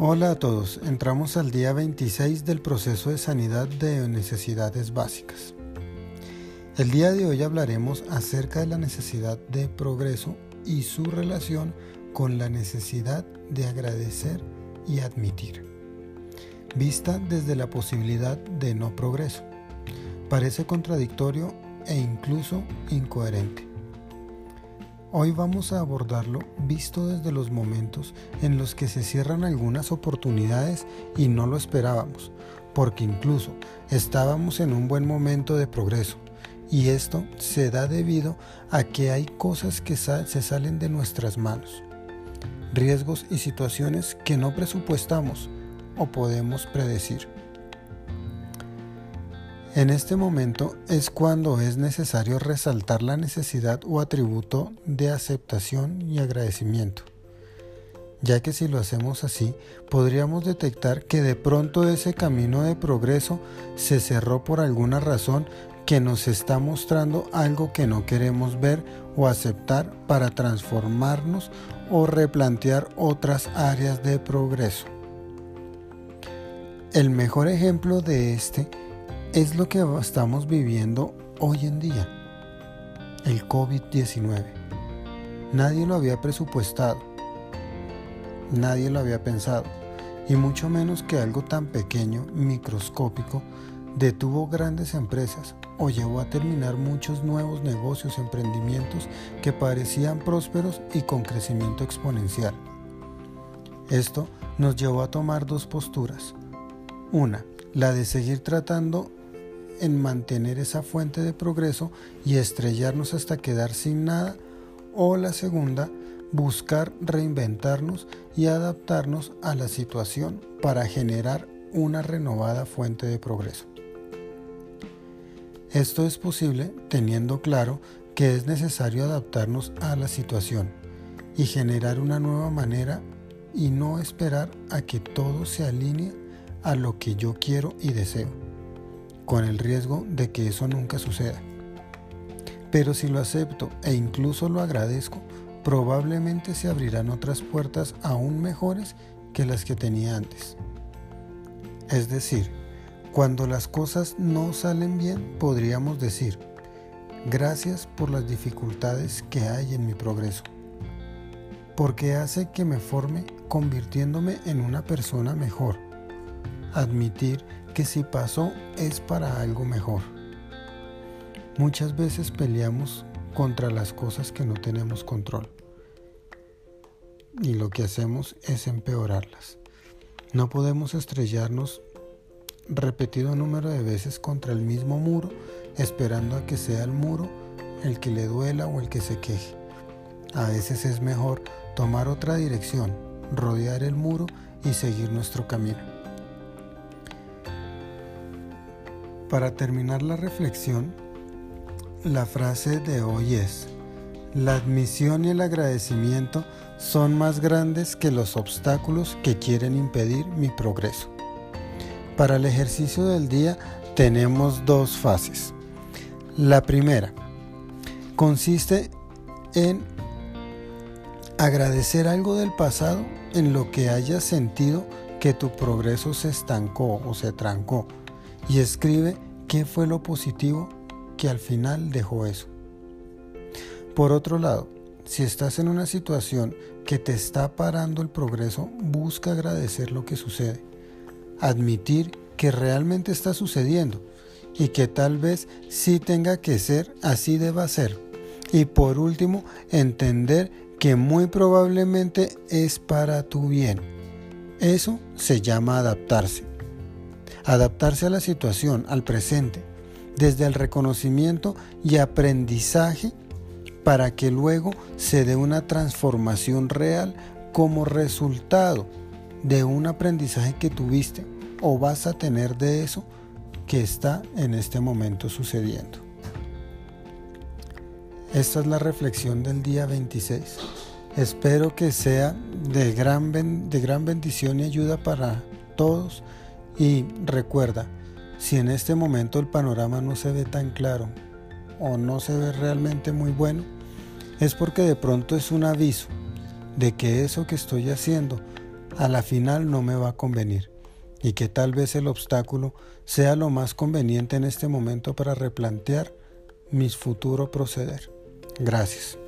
Hola a todos, entramos al día 26 del proceso de sanidad de necesidades básicas. El día de hoy hablaremos acerca de la necesidad de progreso y su relación con la necesidad de agradecer y admitir, vista desde la posibilidad de no progreso. Parece contradictorio e incluso incoherente. Hoy vamos a abordarlo visto desde los momentos en los que se cierran algunas oportunidades y no lo esperábamos, porque incluso estábamos en un buen momento de progreso, y esto se da debido a que hay cosas que se salen de nuestras manos, riesgos y situaciones que no presupuestamos o podemos predecir. En este momento es cuando es necesario resaltar la necesidad o atributo de aceptación y agradecimiento, ya que si lo hacemos así, podríamos detectar que de pronto ese camino de progreso se cerró por alguna razón que nos está mostrando algo que no queremos ver o aceptar para transformarnos o replantear otras áreas de progreso. El mejor ejemplo de este es lo que estamos viviendo hoy en día, el COVID-19. Nadie lo había presupuestado, nadie lo había pensado, y mucho menos que algo tan pequeño, microscópico, detuvo grandes empresas o llevó a terminar muchos nuevos negocios, emprendimientos que parecían prósperos y con crecimiento exponencial. Esto nos llevó a tomar dos posturas. Una, la de seguir tratando en mantener esa fuente de progreso y estrellarnos hasta quedar sin nada, o la segunda, buscar reinventarnos y adaptarnos a la situación para generar una renovada fuente de progreso. Esto es posible teniendo claro que es necesario adaptarnos a la situación y generar una nueva manera y no esperar a que todo se alinee a lo que yo quiero y deseo con el riesgo de que eso nunca suceda. Pero si lo acepto e incluso lo agradezco, probablemente se abrirán otras puertas aún mejores que las que tenía antes. Es decir, cuando las cosas no salen bien, podríamos decir, gracias por las dificultades que hay en mi progreso, porque hace que me forme convirtiéndome en una persona mejor. Admitir que si pasó es para algo mejor. Muchas veces peleamos contra las cosas que no tenemos control y lo que hacemos es empeorarlas. No podemos estrellarnos repetido número de veces contra el mismo muro esperando a que sea el muro el que le duela o el que se queje. A veces es mejor tomar otra dirección, rodear el muro y seguir nuestro camino. Para terminar la reflexión, la frase de hoy es, la admisión y el agradecimiento son más grandes que los obstáculos que quieren impedir mi progreso. Para el ejercicio del día tenemos dos fases. La primera consiste en agradecer algo del pasado en lo que hayas sentido que tu progreso se estancó o se trancó y escribe qué fue lo positivo que al final dejó eso. Por otro lado, si estás en una situación que te está parando el progreso, busca agradecer lo que sucede, admitir que realmente está sucediendo y que tal vez sí tenga que ser, así deba ser. Y por último, entender que muy probablemente es para tu bien. Eso se llama adaptarse adaptarse a la situación, al presente, desde el reconocimiento y aprendizaje para que luego se dé una transformación real como resultado de un aprendizaje que tuviste o vas a tener de eso que está en este momento sucediendo. Esta es la reflexión del día 26. Espero que sea de gran, de gran bendición y ayuda para todos y recuerda, si en este momento el panorama no se ve tan claro o no se ve realmente muy bueno, es porque de pronto es un aviso de que eso que estoy haciendo a la final no me va a convenir y que tal vez el obstáculo sea lo más conveniente en este momento para replantear mis futuro proceder. Gracias.